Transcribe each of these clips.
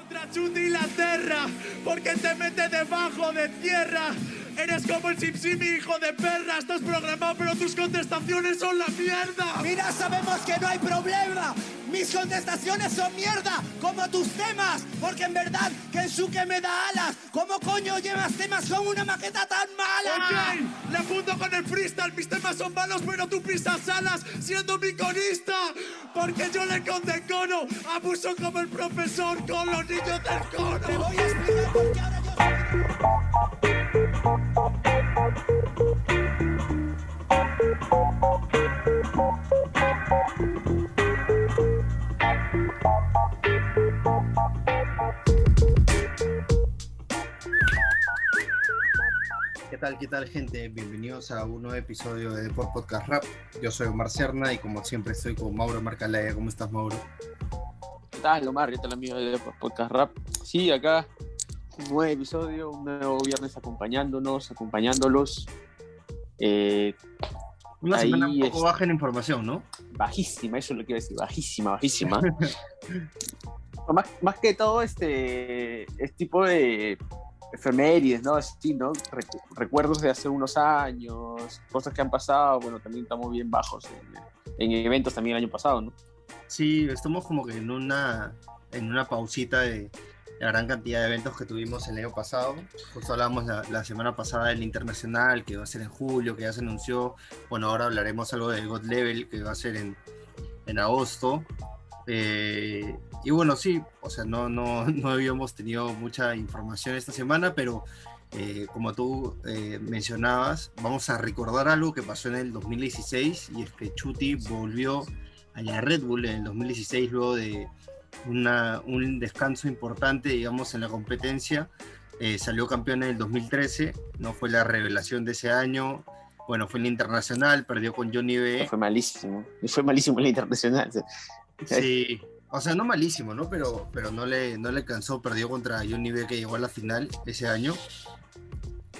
Contra Chuti la porque te mete debajo de tierra. Eres como el Simsimi, hijo de perra. Estás programado, pero tus contestaciones son la mierda. Mira, sabemos que no hay problema. Mis contestaciones son mierda, como tus temas. Porque en verdad, Kensuke me da alas. ¿Cómo coño llevas temas con una maqueta tan mala? Ok, le apunto con el freestyle. Mis temas son malos, pero tú pisas alas siendo mi corista. Porque yo le condecono. Abuso como el profesor con los niños del cono. Te voy a explicar por qué ahora yo... ¿Qué tal, qué tal, gente? Bienvenidos a un nuevo episodio de Deport Podcast Rap. Yo soy Omar Serna y como siempre estoy con Mauro Marcalaya. ¿Cómo estás, Mauro? ¿Qué tal, Omar? ¿Qué tal, amigo de Podcast Rap? Sí, acá un nuevo episodio, un nuevo viernes acompañándonos, acompañándolos. Eh, Una Ahí semana un poco es- baja en información, ¿no? bajísima, eso es lo que quiero decir, bajísima, bajísima. Más, más que todo, este es tipo de efemérides, ¿no? Así, ¿no? Recu- recuerdos de hace unos años, cosas que han pasado, bueno, también estamos bien bajos en, en eventos también el año pasado, ¿no? Sí, estamos como que en una, en una pausita de la gran cantidad de eventos que tuvimos el año pasado. Justo hablábamos la, la semana pasada del internacional, que va a ser en julio, que ya se anunció. Bueno, ahora hablaremos algo del God Level, que va a ser en, en agosto. Eh, y bueno, sí, o sea, no, no, no habíamos tenido mucha información esta semana, pero eh, como tú eh, mencionabas, vamos a recordar algo que pasó en el 2016 y es que Chuti volvió a la Red Bull en el 2016 luego de una- un descanso importante, digamos, en la competencia. Eh, salió campeón en el 2013, no fue la revelación de ese año. Bueno, fue en el internacional, perdió con Johnny B. Fue malísimo, fue malísimo en la internacional. Sí, o sea, no malísimo, ¿no? Pero, pero no, le, no le cansó, perdió contra Johnny B que llegó a la final ese año.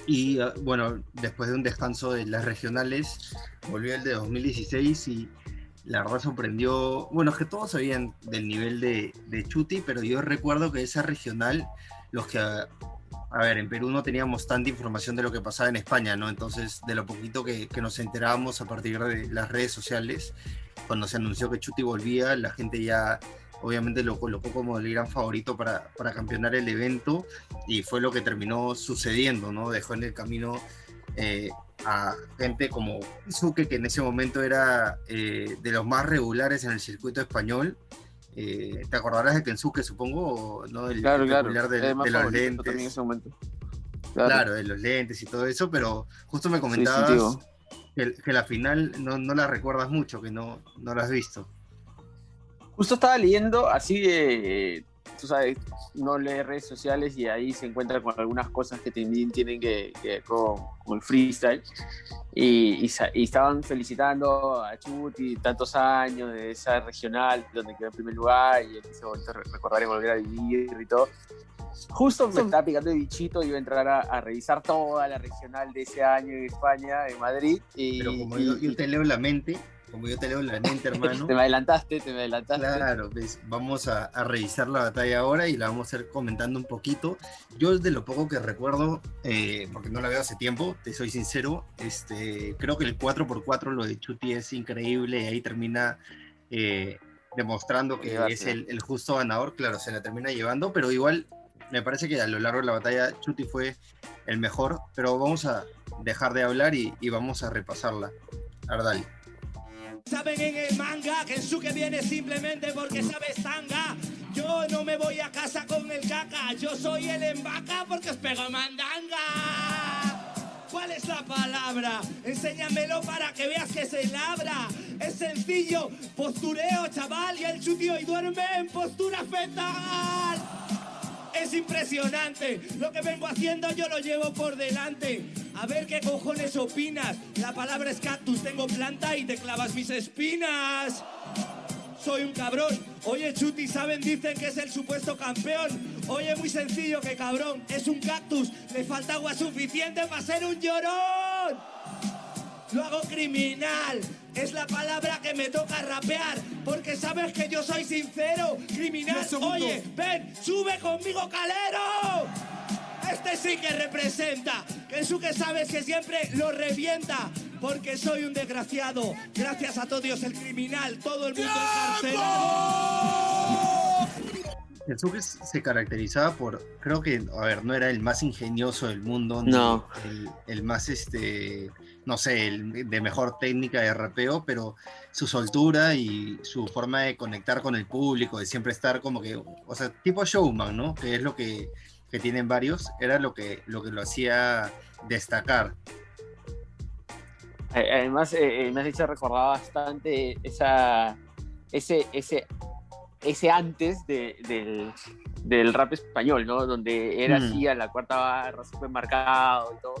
Y ah, bueno, después de un descanso de las regionales, volvió el de 2016 y la verdad sorprendió. Bueno, es que todos sabían del nivel de, de Chuti, pero yo recuerdo que esa regional, los que. A, ver, en Perú no teníamos tanta información de lo que pasaba en España, ¿no? Entonces, de lo poquito que, que nos enterábamos a partir de las redes sociales, cuando se anunció que Chuti volvía, la gente ya obviamente lo colocó como el gran favorito para, para campeonar el evento y fue lo que terminó sucediendo, ¿no? Dejó en el camino eh, a gente como Suke, que en ese momento era eh, de los más regulares en el circuito español. Eh, ¿Te acordarás de Kensuke, supongo? ¿no? El Claro, claro. de, los lentes. en ese momento. Claro. de los lentes y todo eso, pero justo me Sí, sí, comentabas que, que la final no, no la recuerdas mucho, que no, no la has visto. Justo estaba leyendo, así de, tú sabes, no lee redes sociales y ahí se encuentra con algunas cosas que también tienen que, que ver con, con el freestyle. Y, y y estaban felicitando a Chuti tantos años de esa regional donde quedó en primer lugar y momento re- recordar y volver a vivir y todo. Justo me estaba picando el bichito y iba a entrar a, a revisar toda la regional de ese año en España, en Madrid. Y, Pero como yo, yo te leo la mente, como yo te leo la mente, hermano. te me adelantaste, te me adelantaste. Claro, pues, vamos a, a revisar la batalla ahora y la vamos a ir comentando un poquito. Yo de lo poco que recuerdo, eh, porque no la veo hace tiempo, te soy sincero, este, creo que el 4x4 lo de Chuti es increíble y ahí termina eh, demostrando que Llevarse. es el, el justo ganador, claro, se la termina llevando, pero igual me parece que a lo largo de la batalla Chuti fue el mejor, pero vamos a dejar de hablar y, y vamos a repasarla. A ver, dale. Saben en el manga que Kensuke viene simplemente porque sabes tanga. Yo no me voy a casa con el caca, yo soy el embaca porque os pego mandanga. ¿Cuál es la palabra? Enséñamelo para que veas que se labra. Es sencillo, postureo, chaval, y el chuti hoy duerme en postura fetal. Es impresionante. Lo que vengo haciendo yo lo llevo por delante. A ver qué cojones opinas. La palabra es cactus, tengo planta y te clavas mis espinas. Soy un cabrón. Oye, Chuti, ¿saben? Dicen que es el supuesto campeón. Oye, muy sencillo que cabrón. Es un cactus. Le falta agua suficiente para ser un llorón. lo hago criminal. Es la palabra que me toca rapear, porque sabes que yo soy sincero. Criminal, oye, ven, sube conmigo, calero. Este sí que representa, que es que sabes que siempre lo revienta, porque soy un desgraciado. Gracias a todos Dios, el criminal, todo el mundo encarcelado. Kensuke se caracterizaba por, creo que, a ver, no era el más ingenioso del mundo, No. el, el más, este, no sé, el de mejor técnica de rapeo, pero su soltura y su forma de conectar con el público, de siempre estar como que, o sea, tipo showman, ¿no? Que es lo que, que tienen varios, era lo que, lo que lo hacía destacar. Eh, Además, eh, eh, me has hecho recordar bastante esa, ese, ese, ese antes de- del, del rap español, ¿no? Donde era Mm. así a la cuarta barra, súper marcado y todo.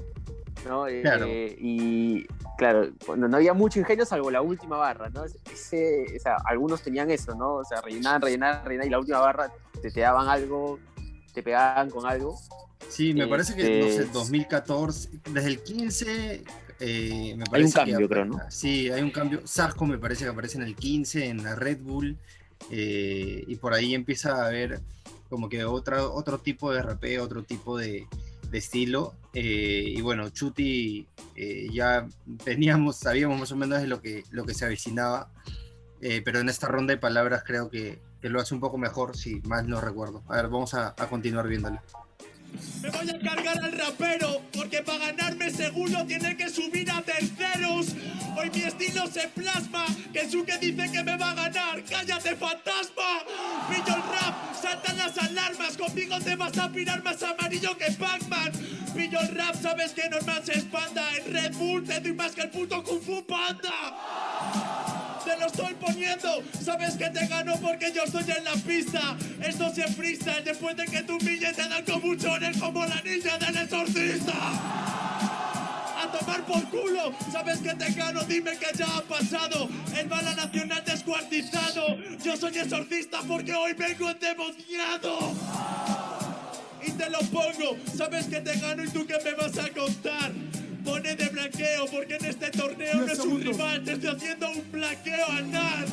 ¿no? Eh, Claro. y claro, cuando no había mucho ingenio salvo la última barra, ¿no? Ese, o sea, algunos tenían eso, ¿no? O sea, rellenaban, rellenaban, rellenaban y la última barra te, te daban algo, te pegaban con algo. Sí, me parece que, no sé, Este- 2014, desde el 15, eh, me parece Hay un cambio, creo, ¿no? Sí, hay un cambio. Sasco me parece que aparece en el 15, en la Red Bull, eh, y por ahí empieza a haber como que otra, otro tipo de rapeo, otro tipo de, de estilo. eh, y bueno, Chuti ya teníamos, sabíamos más o menos de lo que, lo que se avecinaba, pero en esta ronda de palabras creo que, que lo hace un poco mejor, si más no recuerdo. A ver, vamos a, a continuar viéndolo. Me voy a cargar al rapero, porque para ganarme seguro tiene que subir a terceros. Hoy mi estilo se plasma, que que dice que me va a ganar. ¡Cállate, fantasma! Pillo el rap, saltan las alarmas. Conmigo te vas a pirar más amarillo que Pac-Man. Pillo el rap, sabes que normal se expanda. En Red Bull te doy más que el puto Kung Fu Panda. Te lo estoy poniendo, sabes que te gano porque yo estoy en la pista. Esto se freestyle después de que tu billete te dan cobuchones como la niña del exorcista. A tomar por culo, sabes que te gano, dime que ya ha pasado. El bala nacional descuartizado. Yo soy exorcista porque hoy vengo endemoniado. Y te lo pongo, sabes que te gano y tú qué me vas a contar. Pone de blanqueo porque en este torneo no es un rival, te estoy haciendo un blanqueo anal.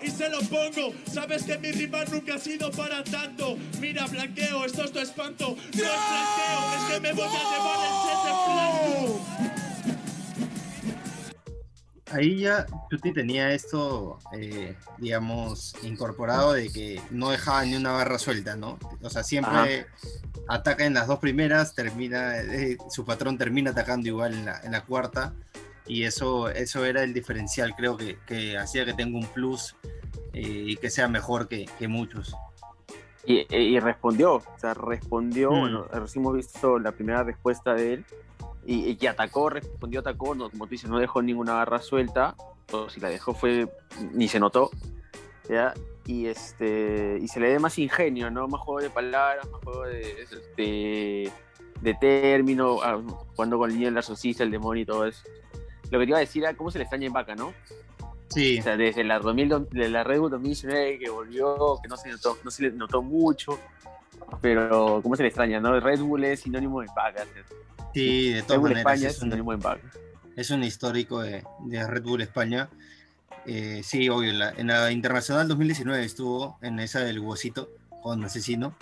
Y se lo pongo, sabes que mi rival nunca ha sido para tanto. Mira, blanqueo, esto es tu espanto. No es blanqueo, es que me voy a llevar el set en blanco. Ahí ya Chuti tenía esto, eh, digamos, incorporado de que no dejaba ni una barra suelta, ¿no? O sea, siempre ataca en las dos primeras, termina, eh, su patrón termina atacando igual en la, en la cuarta, y eso, eso era el diferencial, creo que, que hacía que tenga un plus eh, y que sea mejor que, que muchos. Y, y respondió, o sea, respondió, Mm. bueno, recién hemos visto la primera respuesta de él, y, y atacó, respondió, atacó, no, como tú dices, no dejó ninguna barra suelta, o si la dejó fue, ni se notó, ¿ya? Y, este, y se le dé más ingenio, ¿no? Más juego de palabras, más juego de, de, de término, ah, cuando con el niño el demonio y todo eso. Lo que te iba a decir era cómo se le extraña en vaca, ¿no? Sí, O sea, desde la, 2000, do- de la Red Bull 2019 que volvió, que no se, notó, no se le notó mucho, pero cómo se le extraña, ¿no? Red Bull es sinónimo de vaca. sí, de Red todas Bull maneras. España es Es un, sinónimo de es un histórico de, de Red Bull España. Eh, sí, obvio, en la, en la Internacional 2019 estuvo en esa del Huesito con Asesino.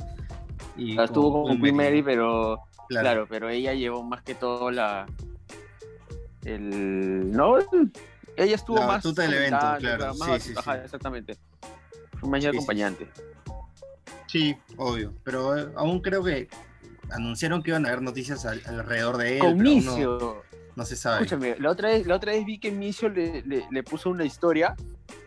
Y O sea, estuvo con Queen Mary, pero claro. claro. pero ella llevó más que todo la. El. No, ella estuvo La más. batuta del evento, claro, más- sí, sí, ajá, sí. exactamente. Fue más acompañante. Sí, obvio. Pero eh, aún creo que anunciaron que iban a haber noticias al- alrededor de él. Con pero aún Micio. No, no se sabe. Escúchame, la otra vez, la otra vez vi que Micio le, le, le puso una historia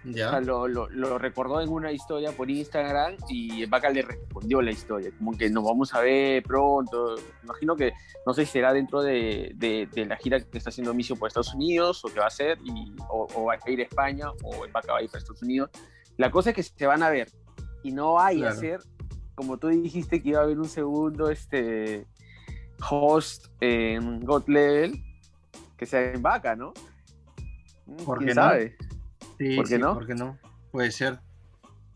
O Ya. sea, lo, lo, lo recordó en una historia por Instagram y Vaca le respondió la historia, como que nos vamos a ver pronto. Imagino que no sé si será dentro de, de, de la gira que está haciendo Micio por Estados Unidos o que va a hacer, y, o, o va a ir a España o Vaca va a ir para Estados Unidos. La cosa es que se van a ver y no hay a Claro. ser, como tú dijiste que iba a haber un segundo este, host en God Level que sea en Vaca, ¿no? ¿Por ¿Quién qué no? sabe? Sí, ¿Por qué sí, no? ¿Por qué no? Puede ser.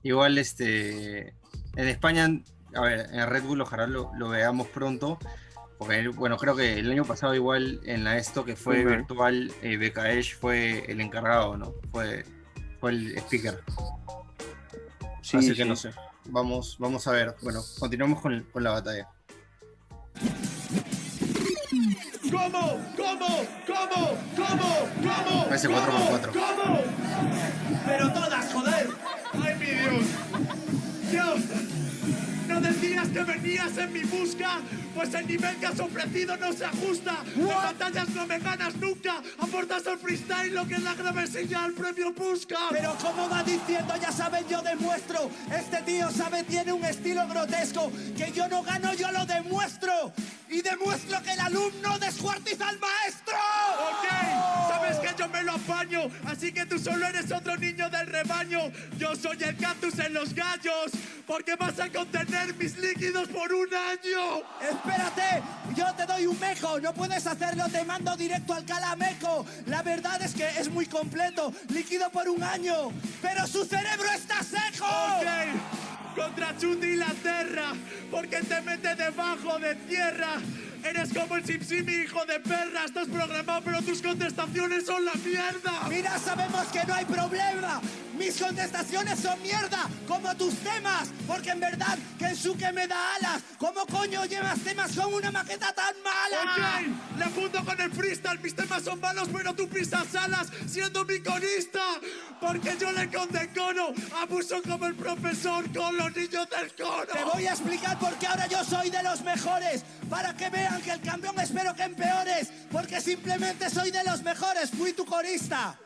Igual, este, en España, a ver, en Red Bull ojalá lo, lo veamos pronto, Porque, bueno, creo que el año pasado igual en la esto que fue virtual, eh, fue el encargado, ¿no? Fue, fue el speaker. Sí, Así que no sé. Vamos, vamos a ver. Bueno, continuamos con, con la batalla. ¿Cómo? ¿Cómo? ¿Cómo? ¿Cómo? ¿Cómo? ¿Cómo? 4x4. ¿Cómo? Pero todas, joder. Decías que venías en mi busca? Pues el nivel que has ofrecido no se ajusta. En batallas no me ganas nunca. Aportas al freestyle lo que es la grave señal premio busca. Pero como va diciendo, ya saben, yo demuestro. Este tío sabe, tiene un estilo grotesco. Que yo no gano, yo lo demuestro. Y demuestro que el alumno descuartiza al maestro. Ok, sabes que yo me lo apaño, así que tú solo eres otro niño del rebaño. Yo soy el cactus en los gallos, porque vas a contener mis líquidos por un año. Espérate, yo te doy un mejo, no puedes hacerlo, te mando directo al calameco. La verdad es que es muy completo, líquido por un año, pero su cerebro está seco. Ok, contra Chuti y la Terra, porque te mete debajo de tierra. Eres como el Simsimi, hijo de perra. Estás programado, pero tus contestaciones son la mierda. Mira, sabemos que no hay problema. Mis contestaciones son mierda, como tus temas. Porque en verdad, Kensuke me da alas. ¿Cómo coño llevas temas con una maqueta tan mala? Ok, le junto con el freestyle. Mis temas son malos, pero tú pisas alas siendo mi corista. Porque yo le condecono. Abuso como el profesor con los niños del coro. Te voy a explicar por qué ahora yo soy de los mejores. Para que vean que el campeón espero que empeores. Porque simplemente soy de los mejores. Fui tu corista.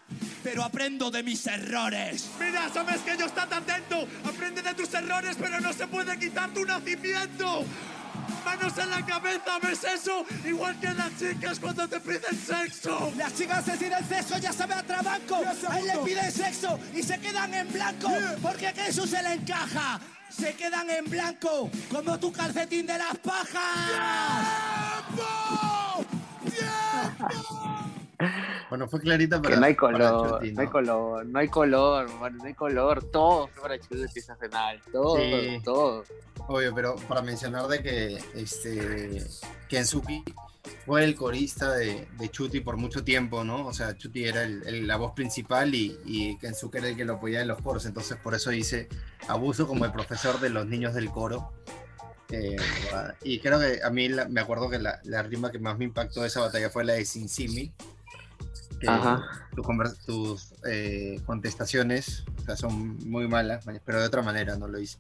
Pero aprendo de mis errores. Mira, sabes que yo estate atento. Aprende de tus errores, pero no se puede quitar tu nacimiento. Manos en la cabeza, ¿ves eso? Igual que las chicas cuando te piden sexo. Las chicas se tiran sexo, ya sabe a trabanco. A él le piden sexo y se quedan en blanco. Porque a Jesús se le encaja. Se quedan en blanco, como tu calcetín de las pajas. Bueno, fue clarita para. Que no hay color, Chuti, no hay color, no hay color, no hay color, todo fue para Chuti esa final, todo, Sí. todo. Obvio, pero para mencionar de que este Kensuke fue el corista de, de Chuti por mucho tiempo, ¿no? O sea, Chuti era el- el- la voz principal y, y Kensuke era el que lo apoyaba en los coros, entonces por eso dice abuso como el profesor de los niños del coro. Eh, y creo que a mí la- me acuerdo que la, la rima que más me impactó de esa batalla fue la de Sin Simi. Que tus eh, contestaciones o sea, son muy malas, pero de otra manera no lo hice.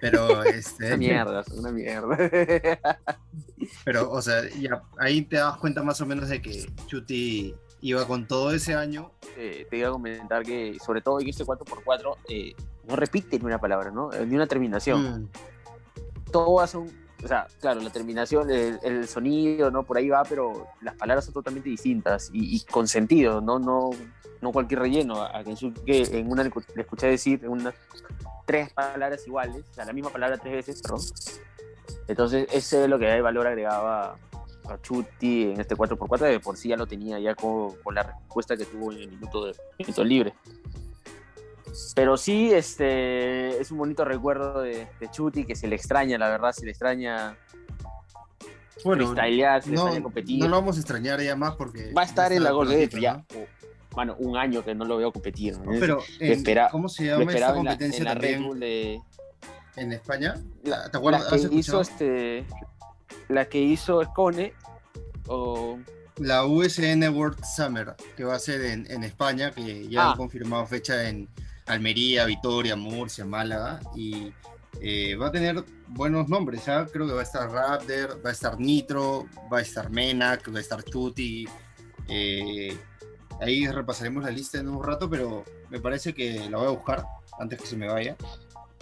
Pero este. Una mierda, son una mierda. Pero, o sea, ya ahí te das cuenta más o menos de que Chuti iba con todo ese año. Eh, te iba a comentar que, sobre todo en este 4x4, eh, no repite ni una palabra, ¿no? Eh, Ni una terminación. Mm, Todo hace un. O sea, claro, la terminación, el, sonido, ¿no? Por ahí va, pero las palabras son totalmente distintas y, con sentido, ¿no? No, no cualquier relleno. A Kensuke en una le escu- le escuché decir en unas tres palabras iguales, o sea, la misma palabra tres veces, perdón. Entonces, ese es lo que da el valor agregado a Chuti en este 4x4, de por sí ya lo tenía ya con, con la respuesta que tuvo en el minuto, de, minuto libre. Pero sí, este, es un bonito recuerdo de, de Chuti, que se le extraña, la verdad, se le extraña Bueno, freestylear, se le no, extraña competir. no lo vamos a extrañar ya más porque. Va a estar en la Gol de ya. ¿no? Mano, un año que no lo veo competir. ¿no? Pero, en- espera- ¿cómo se llama esta esperaba en la, en competencia la Red Bull de. en España? La, ¿Te acuerdas? la ¿Has que hizo este. La que hizo Scone. O. La USN World Summer, que va a ser en, en España, que ya Ah. han confirmado fecha en Almería, Vitoria, Murcia, Málaga, y eh, va a tener buenos nombres, ¿ah? Creo que va a estar Raptor, va a estar Nitro, va a estar Menac, va a estar Chuti. eh, ahí repasaremos la lista en un rato, pero me parece que la voy a buscar antes que se me vaya.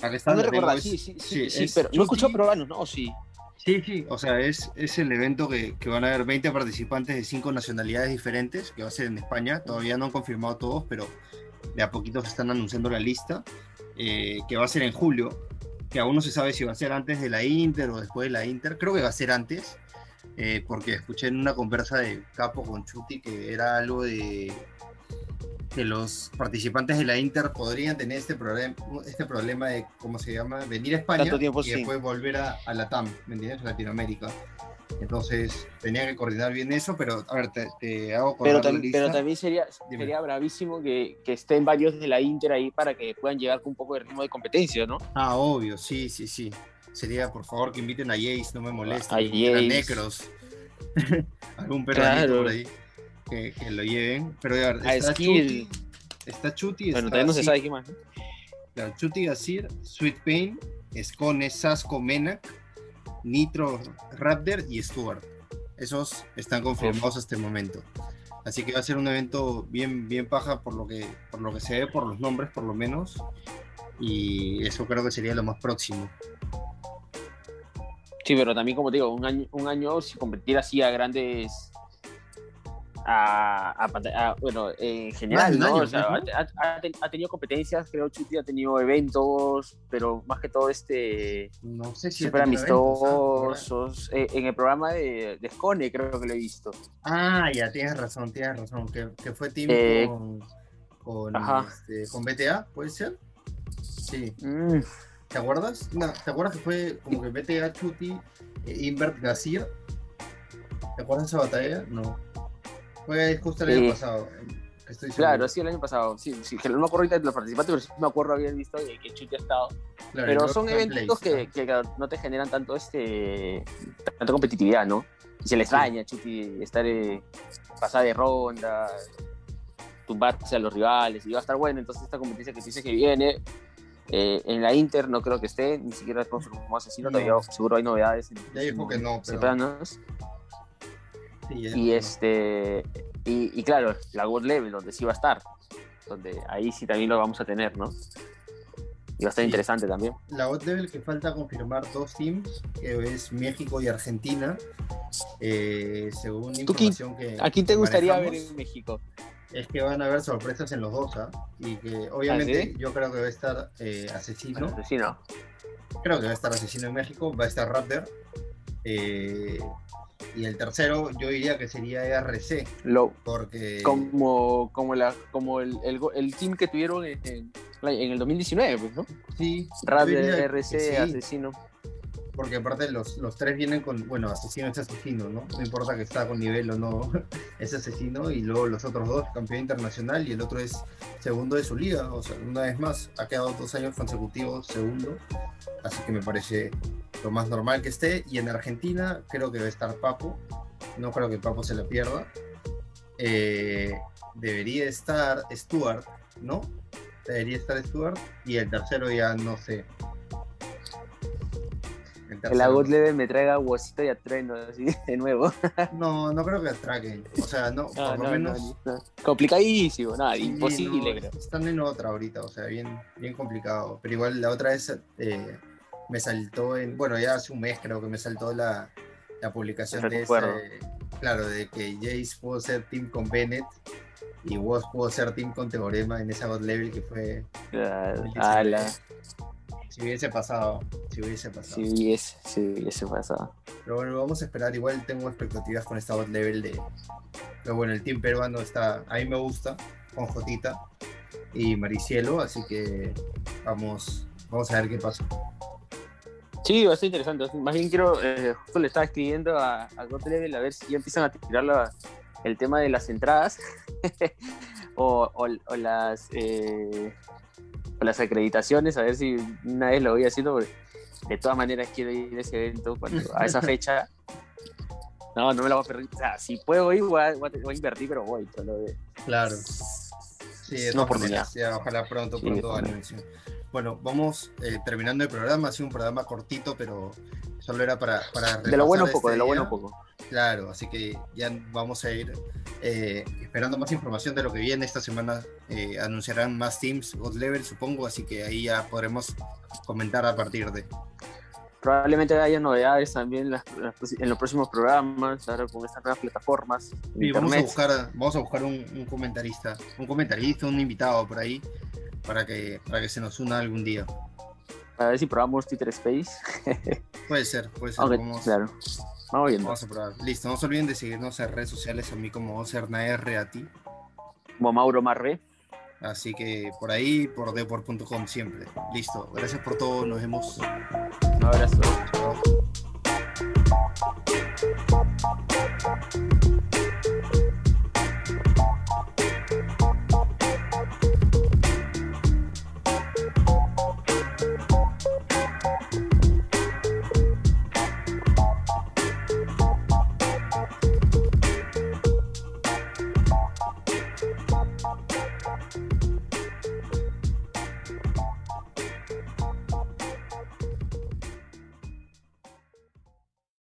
Acá está. No recordar, es- sí, sí, sí, sí, es pero no escuchó peruanos, ¿no? Sí. Sí, sí, o sea, es, es el evento que, que van a haber 20 participantes de 5 nacionalidades diferentes, que va a ser en España. Todavía no han confirmado todos, pero de a poquito se están anunciando la lista, eh, que va a ser en julio, que aún no se sabe si va a ser antes de la Inter o después de la Inter. Creo que va a ser antes, eh, porque escuché en una conversa de Capo con Chuti que era algo de que los participantes de la Inter podrían tener este problema, este problema de, ¿cómo se llama? Venir a España y después volver a, a la TAM, ¿me entiendes? Latinoamérica. Entonces, tenía que coordinar bien eso, pero a ver, te, te hago Pero, tam- lista. pero también sería, Dime. sería bravísimo que, que estén varios de la Inter ahí para que puedan llegar con un poco de ritmo de competencia, ¿no? Ah, obvio, sí, sí, sí. Sería, por favor, que inviten a Jace, no me molesta. A Jace. Necros. Algún peruanito Claro. por ahí que, que lo lleven. Pero a ver, A está Skill. Chuti, está Chuti, Bueno, está todavía no se sabe qué más. ¿no? Claro, Chuti Gasir, Sweet Pain, Scone, Sasco, Menac, Nitro, Raptor y Stuart. Esos están confirmados hasta el momento. Así que va a ser un evento bien, bien paja por lo que, por lo que se ve, por los nombres por lo menos. Y eso creo que sería lo más próximo. Sí, pero también, como te digo, un año, un año si competir así a grandes. A, a bueno, en general, ¿no? año, O sea, ¿no? ha, ha ten- ha tenido competencias, creo Chuti ha tenido eventos, pero más que todo este No sé si. eventos, ¿ah? amistosos. Eh, en el programa de, de Scone creo que lo he visto. Ah, ya, tienes razón, tienes razón. Que, que fue team Eh, con, con, este, con BTA, ¿puede ser? Sí. Mm, ¿Te acuerdas? No, ¿Te acuerdas que fue como que BTA, Chuti, eh, Invert, Gasir? ¿Te acuerdas de esa batalla? No. Fue justo el año Sí. pasado. que Estoy claro, sí, el año pasado. Sí, sí, que no me acuerdo ahorita de los participantes, pero sí me acuerdo haber visto que, que Chuti ha estado. Claro, Pero son eventos que, que no te generan tanto este tanta competitividad, ¿no? Y se le extraña, Chuti, estar eh, pasada de ronda, tumbarse a los rivales, y va a estar bueno. Entonces, esta competencia que dice que viene, eh, en la Inter no creo que esté, ni siquiera es confirmado asesino, No. todavía seguro hay novedades. en Ya dijo que no, pero- tempranos. Sí, Y este y, y claro, la God Level, donde sí va a estar, donde ahí sí también lo vamos a tener, ¿no? Y va a estar Sí. interesante también. La hot level que falta confirmar dos teams, que es México y Argentina. Eh, según ¿Tú quién- información que. ¿A quién te gustaría ver en México? Es que van a haber sorpresas en los dos, ¿ah? Y que obviamente ¿Ah, sí? yo creo que va a estar eh, Asesino. Asesino. Creo que va a estar Asesino en México, va a estar Raptor. eh, y el tercero yo diría que sería ERC, Lo, porque como como la como el, el, team que tuvieron en, en, en el 2019, pues, ¿no? sí, Rap yo diría de que RC, sí, Asesino. porque aparte los, los tres vienen con, bueno, Asesino es Asesino, ¿no? No importa que está con nivel o no, es Asesino, y luego los otros dos, campeón internacional, y el otro es segundo de su liga, o sea, una vez más, ha quedado dos años consecutivos segundo, así que me parece lo más normal que esté, y en Argentina creo que va a estar Papo, no creo que Papo se la pierda, Eh, debería estar Stuart, ¿no? Debería estar Stuart, y el tercero ya no sé. El sé. Level me traiga huesito y atrueno así de nuevo. No, no creo que atraquen. O sea, no, No, por lo no, menos. no, no. Complicadísimo, nada, sí, imposible, no, creo. Están en otra ahorita, o sea, bien, bien complicado. Pero igual la otra vez eh, me saltó en. Bueno, ya hace un mes creo que me saltó la, la publicación de ese. Claro, de que Jace pudo ser team con Bennett y Woz pudo ser team con Teorema en esa God Level que fue. Claro, 2019. ala, Si hubiese pasado, si hubiese pasado. si hubiese, si hubiese pasado. Pero bueno, vamos a esperar. Igual tengo expectativas con esta bot level de. Pero bueno, el team peruano está. A mí me gusta. Con Jotita y Maricielo. Así que vamos, vamos a ver qué pasa. Sí, va a ser interesante. Más bien quiero, eh, justo le estaba escribiendo a, a God Level a ver si ya empiezan a tirar la- el tema de las entradas o, o- o las eh, o las acreditaciones, a ver si una vez lo voy haciendo, porque de todas maneras quiero ir a ese evento cuando, a esa fecha. No, no me la voy a perder. O sea, si puedo ir, voy a, voy invertir, pero voy. solo de- Claro. Sí, de Una oportunidad. ojalá pronto, Sí, pronto. Bueno, vamos eh, terminando el programa. Ha sido un programa cortito, pero solo era para. para De lo bueno repasar poco, este de lo bueno día. poco. Claro, así que ya vamos a ir eh, esperando más información de lo que viene. Esta semana eh, anunciarán más teams, God Level, supongo, así que ahí ya podremos comentar a partir de. Probablemente haya novedades también en, las- en los próximos programas, ahora con estas nuevas plataformas. Y vamos a buscar, vamos a buscar un, un comentarista, un comentarista, un invitado por ahí, para que, para que se nos una algún día. A ver si probamos Twitter Space. puede ser, puede ser. Vamos, claro. Vamos, a probar. Listo, no se olviden de seguirnos en redes sociales a mí como R a ti. Como Mauro Marre. Así que por ahí, por deport.com siempre. Listo, gracias por todo, nos vemos. Un abrazo. Chao.